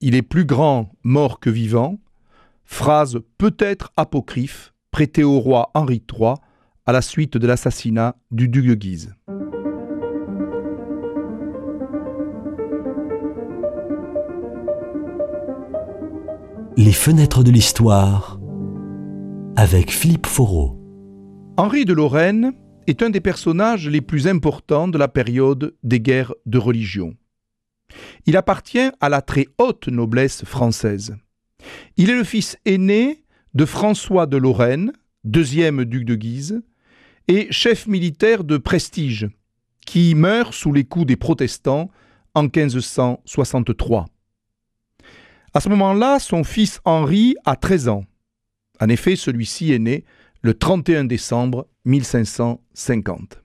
Il est plus grand mort que vivant, phrase peut-être apocryphe prêtée au roi Henri III à la suite de l'assassinat du duc de Guise. Les fenêtres de l'histoire avec Philippe Foreau. Henri de Lorraine est un des personnages les plus importants de la période des guerres de religion. Il appartient à la très haute noblesse française. Il est le fils aîné de François de Lorraine, deuxième duc de Guise, et chef militaire de prestige, qui meurt sous les coups des protestants en 1563. À ce moment-là, son fils Henri a 13 ans. En effet, celui-ci est né le 31 décembre 1550.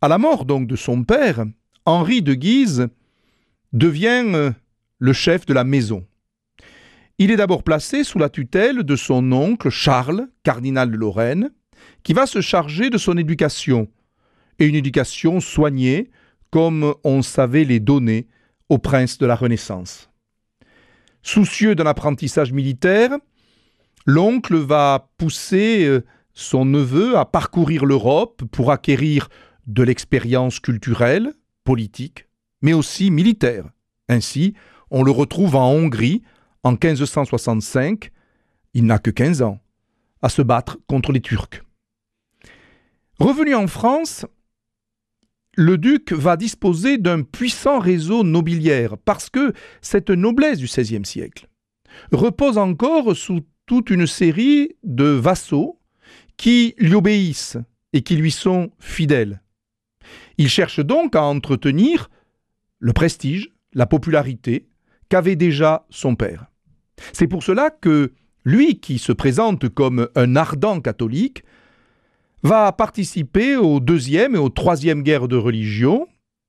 À la mort donc de son père, Henri de Guise devient euh, le chef de la maison. Il est d'abord placé sous la tutelle de son oncle Charles, cardinal de Lorraine, qui va se charger de son éducation, et une éducation soignée comme on savait les donner aux princes de la Renaissance. Soucieux d'un apprentissage militaire, l'oncle va pousser euh, son neveu à parcourir l'Europe pour acquérir de l'expérience culturelle, politique, mais aussi militaire. Ainsi, on le retrouve en Hongrie en 1565, il n'a que 15 ans, à se battre contre les Turcs. Revenu en France, le duc va disposer d'un puissant réseau nobiliaire parce que cette noblesse du XVIe siècle repose encore sous toute une série de vassaux qui lui obéissent et qui lui sont fidèles. Il cherche donc à entretenir le prestige, la popularité qu'avait déjà son père. C'est pour cela que lui, qui se présente comme un ardent catholique, va participer aux deuxième et aux troisième guerres de religion,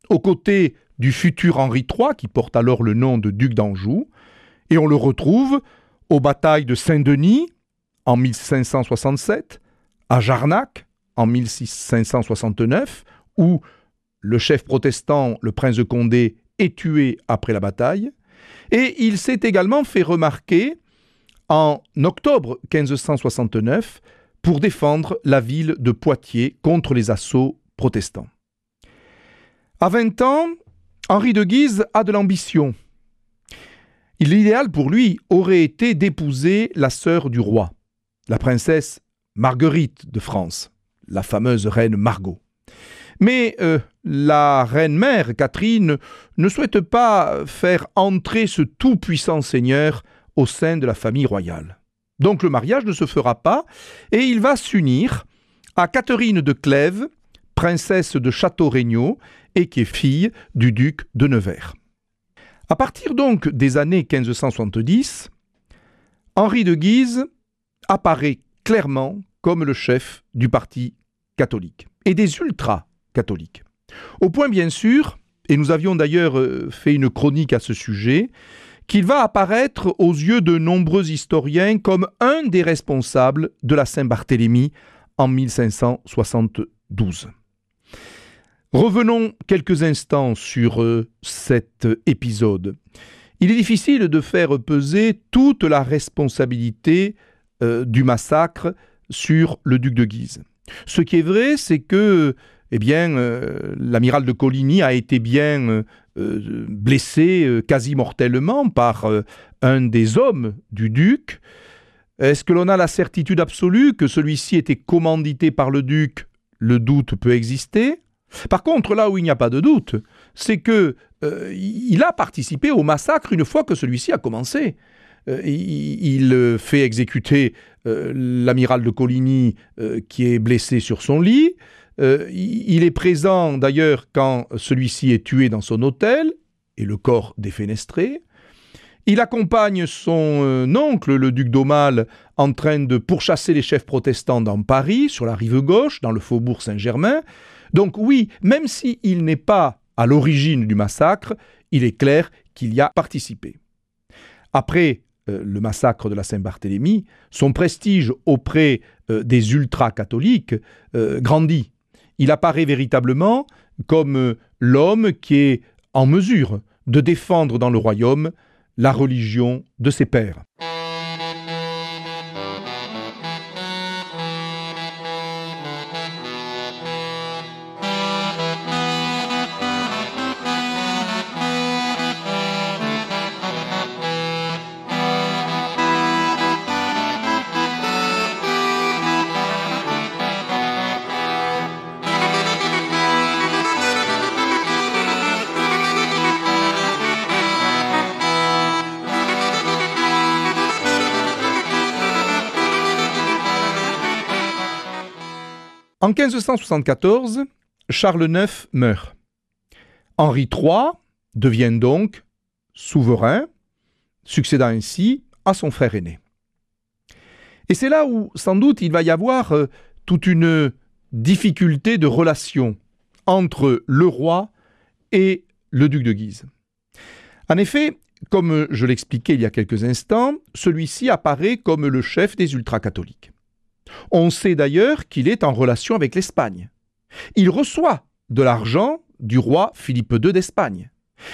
aux côtés du futur Henri III, qui porte alors le nom de duc d'Anjou, et on le retrouve aux batailles de Saint-Denis en 1567, à Jarnac en 1569, où le chef protestant, le prince de Condé, est tué après la bataille, et il s'est également fait remarquer en octobre 1569 pour défendre la ville de Poitiers contre les assauts protestants. À 20 ans, Henri de Guise a de l'ambition. L'idéal pour lui aurait été d'épouser la sœur du roi, la princesse Marguerite de France, la fameuse reine Margot. Mais euh, la reine-mère, Catherine, ne souhaite pas faire entrer ce tout-puissant seigneur au sein de la famille royale. Donc le mariage ne se fera pas et il va s'unir à Catherine de Clèves, princesse de Château-Regnault et qui est fille du duc de Nevers. À partir donc des années 1570, Henri de Guise apparaît clairement comme le chef du parti catholique et des ultra-catholiques. Au point bien sûr, et nous avions d'ailleurs euh, fait une chronique à ce sujet, qu'il va apparaître aux yeux de nombreux historiens comme un des responsables de la Saint-Barthélemy en 1572. Revenons quelques instants sur euh, cet épisode. Il est difficile de faire peser toute la responsabilité euh, du massacre sur le duc de Guise. Ce qui est vrai, c'est que eh bien, euh, l'amiral de Coligny a été bien euh, euh, blessé quasi mortellement par un des hommes du duc. Est-ce que l'on a la certitude absolue que celui-ci était commandité par le duc? Le doute peut exister. Par contre, là où il n'y a pas de doute, c'est que il a participé au massacre une fois que celui-ci a commencé. il fait exécuter l'amiral de Coligny qui est blessé sur son lit. Euh, il est présent d'ailleurs quand celui-ci est tué dans son hôtel et le corps défenestré. Il accompagne son euh, oncle, le duc d'Aumale, en train de pourchasser les chefs protestants dans Paris, sur la rive gauche, dans le faubourg Saint-Germain. Donc oui, même s'il n'est pas à l'origine du massacre, il est clair qu'il y a participé. Après euh, le massacre de la Saint-Barthélemy, son prestige auprès des ultra-catholiques grandit il apparaît véritablement comme euh, l'homme qui est en mesure de défendre dans le royaume la religion de ses pères. En 1574, Charles IX meurt. Henri III devient donc souverain, succédant ainsi à son frère aîné. Et c'est là où, sans doute, il va y avoir euh, toute une difficulté de relation entre le roi et le duc de Guise. En effet, comme je l'expliquais il y a quelques instants, celui-ci apparaît comme le chef des ultra-catholiques. On sait d'ailleurs qu'il est en relation avec l'Espagne. Il reçoit de l'argent du roi Philippe II d'Espagne.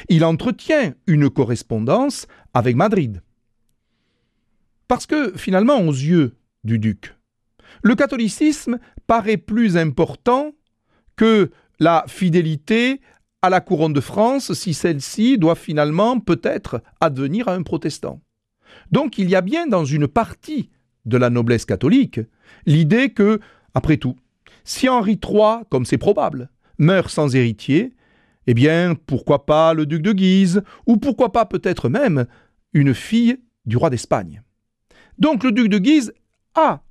Il entretient une correspondance avec Madrid. Parce que finalement, aux yeux du duc, le catholicisme paraît plus important que la fidélité à la couronne de France si celle-ci doit finalement peut-être advenir à un protestant. Donc il y a bien dans une partie de la noblesse catholique l'idée que, après tout, si Henri III, comme c'est probable, meurt sans héritier, eh bien, pourquoi pas le duc de Guise, ou pourquoi pas peut-être même une fille du roi d'Espagne. Donc le duc de Guise a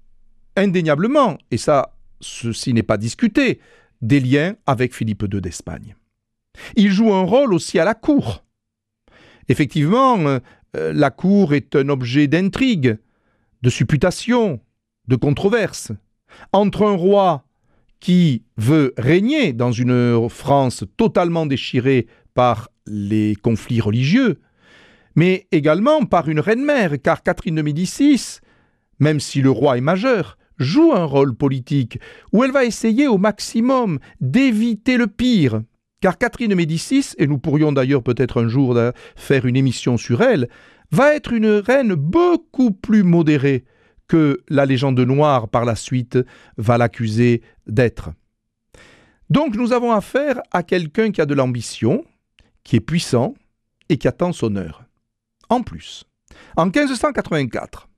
indéniablement, et ça, ceci n'est pas discuté, des liens avec Philippe II d'Espagne. Il joue un rôle aussi à la cour. Effectivement, euh, la cour est un objet d'intrigue, de supputation, de controverse entre un roi qui veut régner dans une France totalement déchirée par les conflits religieux, mais également par une reine-mère, car Catherine de Médicis, même si le roi est majeur, joue un rôle politique, où elle va essayer au maximum d'éviter le pire. Car Catherine de Médicis, et nous pourrions d'ailleurs peut-être un jour faire une émission sur elle, va être une reine beaucoup plus modérée que la légende noire par la suite va l'accuser d'être. Donc nous avons affaire à quelqu'un qui a de l'ambition, qui est puissant et qui attend son heure. En plus, en 1584,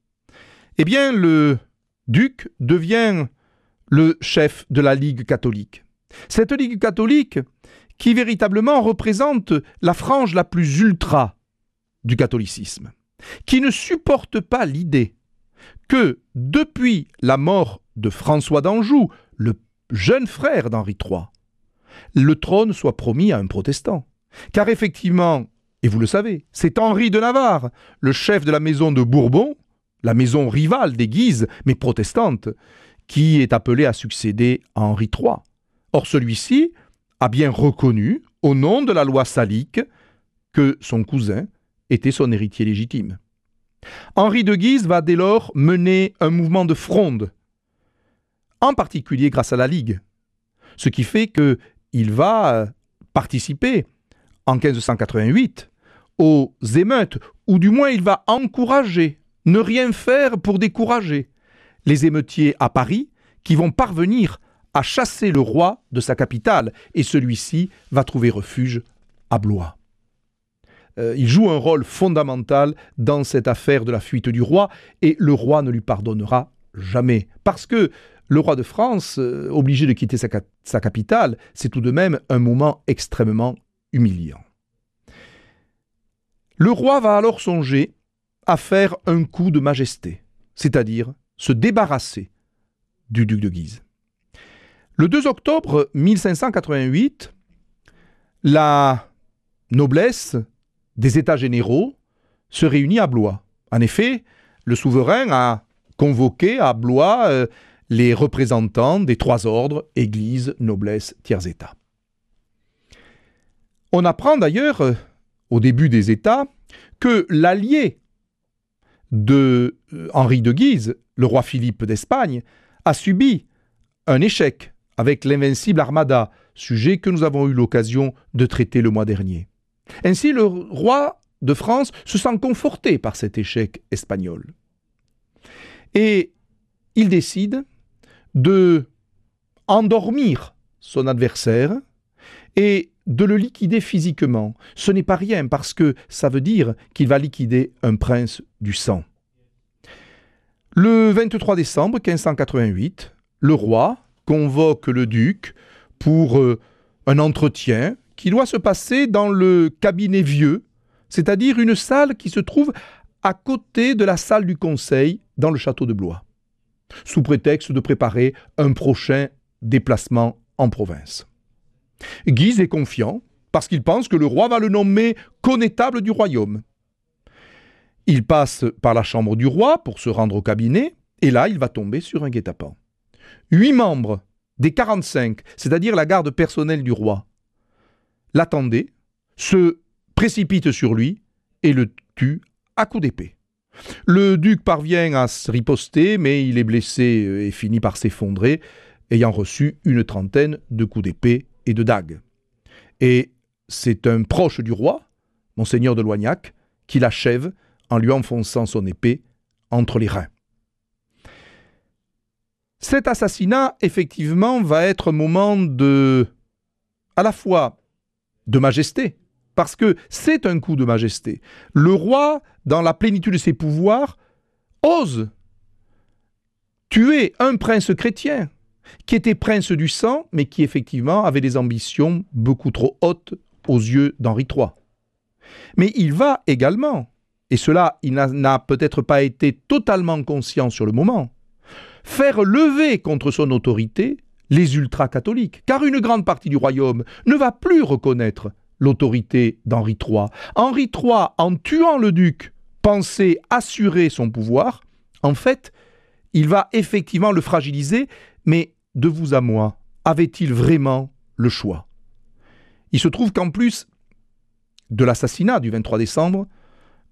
eh bien le duc devient le chef de la Ligue catholique. Cette Ligue catholique qui véritablement représente la frange la plus ultra du catholicisme, qui ne supporte pas l'idée que depuis la mort de François d'Anjou, le jeune frère d'Henri III, le trône soit promis à un protestant. Car effectivement, et vous le savez, c'est Henri de Navarre, le chef de la maison de Bourbon, la maison rivale des Guises, mais protestante, qui est appelé à succéder à Henri III. Or celui-ci a bien reconnu, au nom de la loi salique, que son cousin était son héritier légitime. Henri de Guise va dès lors mener un mouvement de fronde, en particulier grâce à la Ligue, ce qui fait qu'il va participer en 1588 aux émeutes, ou du moins il va encourager, ne rien faire pour décourager les émeutiers à Paris qui vont parvenir à chasser le roi de sa capitale, et celui-ci va trouver refuge à Blois. Euh, il joue un rôle fondamental dans cette affaire de la fuite du roi, et le roi ne lui pardonnera jamais. Parce que le roi de France, euh, obligé de quitter sa, sa capitale, c'est tout de même un moment extrêmement humiliant. Le roi va alors songer à faire un coup de majesté, c'est-à-dire se débarrasser du duc de Guise. Le 2 octobre 1588, la noblesse des États généraux se réunit à Blois. En effet, le souverain a convoqué à Blois euh, les représentants des trois ordres, Église, noblesse, tiers-État. On apprend d'ailleurs, euh, au début des États, que l'allié de euh, Henri de Guise, le roi Philippe d'Espagne, a subi un échec avec l'invincible Armada, sujet que nous avons eu l'occasion de traiter le mois dernier. Ainsi, le roi de France se sent conforté par cet échec espagnol. Et il décide de endormir son adversaire et de le liquider physiquement. Ce n'est pas rien parce que ça veut dire qu'il va liquider un prince du sang. Le 23 décembre 1588, le roi convoque le duc pour euh, un entretien qui doit se passer dans le cabinet vieux, c'est-à-dire une salle qui se trouve à côté de la salle du conseil dans le château de Blois, sous prétexte de préparer un prochain déplacement en province. Guise est confiant parce qu'il pense que le roi va le nommer connétable du royaume. Il passe par la chambre du roi pour se rendre au cabinet, et là il va tomber sur un guet-apens. Huit membres des 45, c'est-à-dire la garde personnelle du roi, l'attendaient, se précipitent sur lui et le tuent à coups d'épée. Le duc parvient à se riposter, mais il est blessé et finit par s'effondrer, ayant reçu une trentaine de coups d'épée et de dagues. Et c'est un proche du roi, monseigneur de Loignac, qui l'achève en lui enfonçant son épée entre les reins. Cet assassinat, effectivement, va être un moment de. à la fois de majesté, parce que c'est un coup de majesté. Le roi, dans la plénitude de ses pouvoirs, ose tuer un prince chrétien, qui était prince du sang, mais qui effectivement avait des ambitions beaucoup trop hautes aux yeux d'Henri III. Mais il va également, et cela il n'a peut-être pas été totalement conscient sur le moment, faire lever contre son autorité les ultra-catholiques, car une grande partie du royaume ne va plus reconnaître l'autorité d'Henri III. Henri III, en tuant le duc, pensait assurer son pouvoir. En fait, il va effectivement le fragiliser, mais de vous à moi, avait-il vraiment le choix? Il se trouve qu'en plus de l'assassinat du 23 décembre,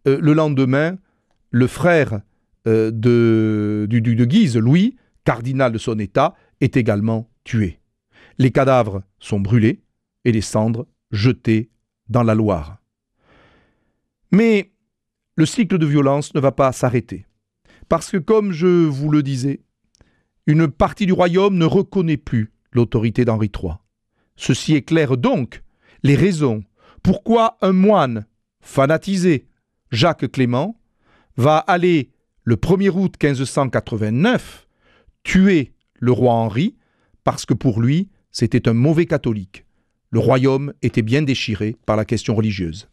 euh, le lendemain, le frère euh, du duc de Guise, Louis, cardinal de son État, est également tué. Les cadavres sont brûlés et les cendres jetées dans la Loire. Mais le cycle de violence ne va pas s'arrêter. Parce que, comme je vous le disais, une partie du royaume ne reconnaît plus l'autorité d'Henri III. Ceci éclaire donc les raisons pourquoi un moine fanatisé, Jacques Clément, va aller le 1er août 1589, tuer le roi Henri, parce que pour lui, c'était un mauvais catholique. Le royaume était bien déchiré par la question religieuse.